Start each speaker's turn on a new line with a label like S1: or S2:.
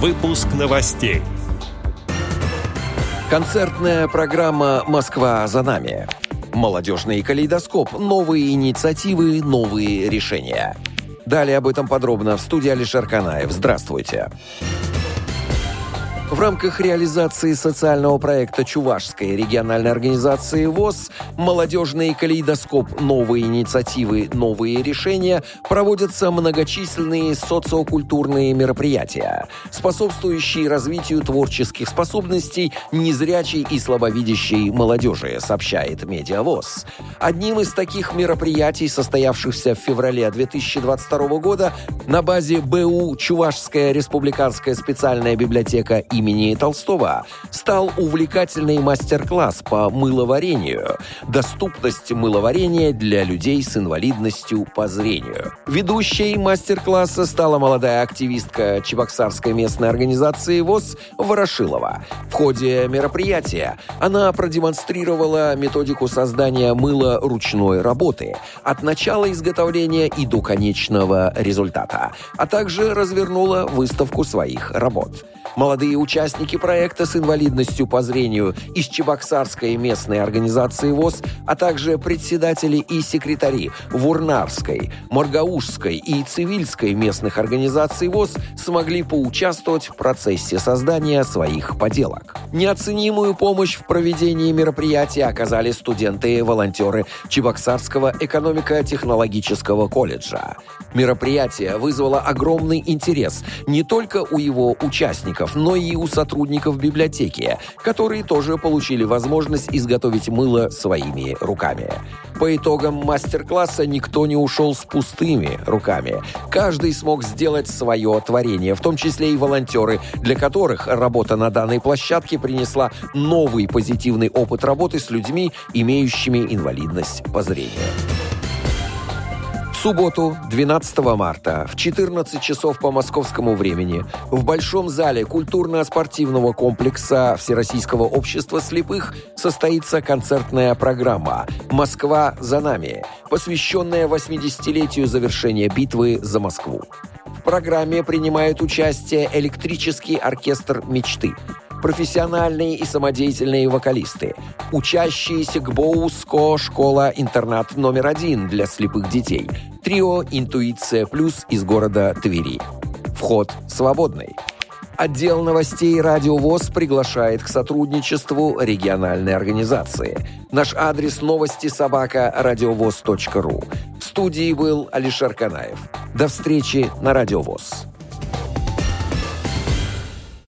S1: Выпуск новостей.
S2: Концертная программа «Москва за нами». Молодежный калейдоскоп. Новые инициативы, новые решения. Далее об этом подробно в студии Алишер Канаев. Здравствуйте. Здравствуйте. В рамках реализации социального проекта Чувашской региональной организации ВОЗ «Молодежный калейдоскоп. Новые инициативы. Новые решения» проводятся многочисленные социокультурные мероприятия, способствующие развитию творческих способностей незрячей и слабовидящей молодежи, сообщает Медиавоз. Одним из таких мероприятий, состоявшихся в феврале 2022 года, на базе БУ «Чувашская республиканская специальная библиотека» имени Толстого стал увлекательный мастер-класс по мыловарению. Доступность мыловарения для людей с инвалидностью по зрению. Ведущей мастер-класса стала молодая активистка Чебоксарской местной организации ВОЗ Ворошилова. В ходе мероприятия она продемонстрировала методику создания мыла ручной работы от начала изготовления и до конечного результата, а также развернула выставку своих работ. Молодые участники проекта с инвалидностью по зрению из Чебоксарской местной организации ВОЗ, а также председатели и секретари Вурнарской, Моргаушской и Цивильской местных организаций ВОЗ смогли поучаствовать в процессе создания своих поделок. Неоценимую помощь в проведении мероприятия оказали студенты и волонтеры Чебоксарского экономико-технологического колледжа. Мероприятие вызвало огромный интерес не только у его участников, но и у сотрудников библиотеки, которые тоже получили возможность изготовить мыло своими руками. По итогам мастер-класса никто не ушел с пустыми руками. Каждый смог сделать свое творение, в том числе и волонтеры, для которых работа на данной площадке принесла новый позитивный опыт работы с людьми, имеющими инвалидность по зрению субботу, 12 марта, в 14 часов по московскому времени, в Большом зале культурно-спортивного комплекса Всероссийского общества слепых состоится концертная программа «Москва за нами», посвященная 80-летию завершения битвы за Москву. В программе принимает участие электрический оркестр «Мечты», профессиональные и самодеятельные вокалисты, учащиеся ГБОУ школа-интернат номер один для слепых детей, трио «Интуиция плюс» из города Твери. Вход свободный. Отдел новостей «Радио ВОЗ» приглашает к сотрудничеству региональной организации. Наш адрес новости собака радиовоз.ру. В студии был Алишер Канаев. До встречи на «Радио ВОЗ».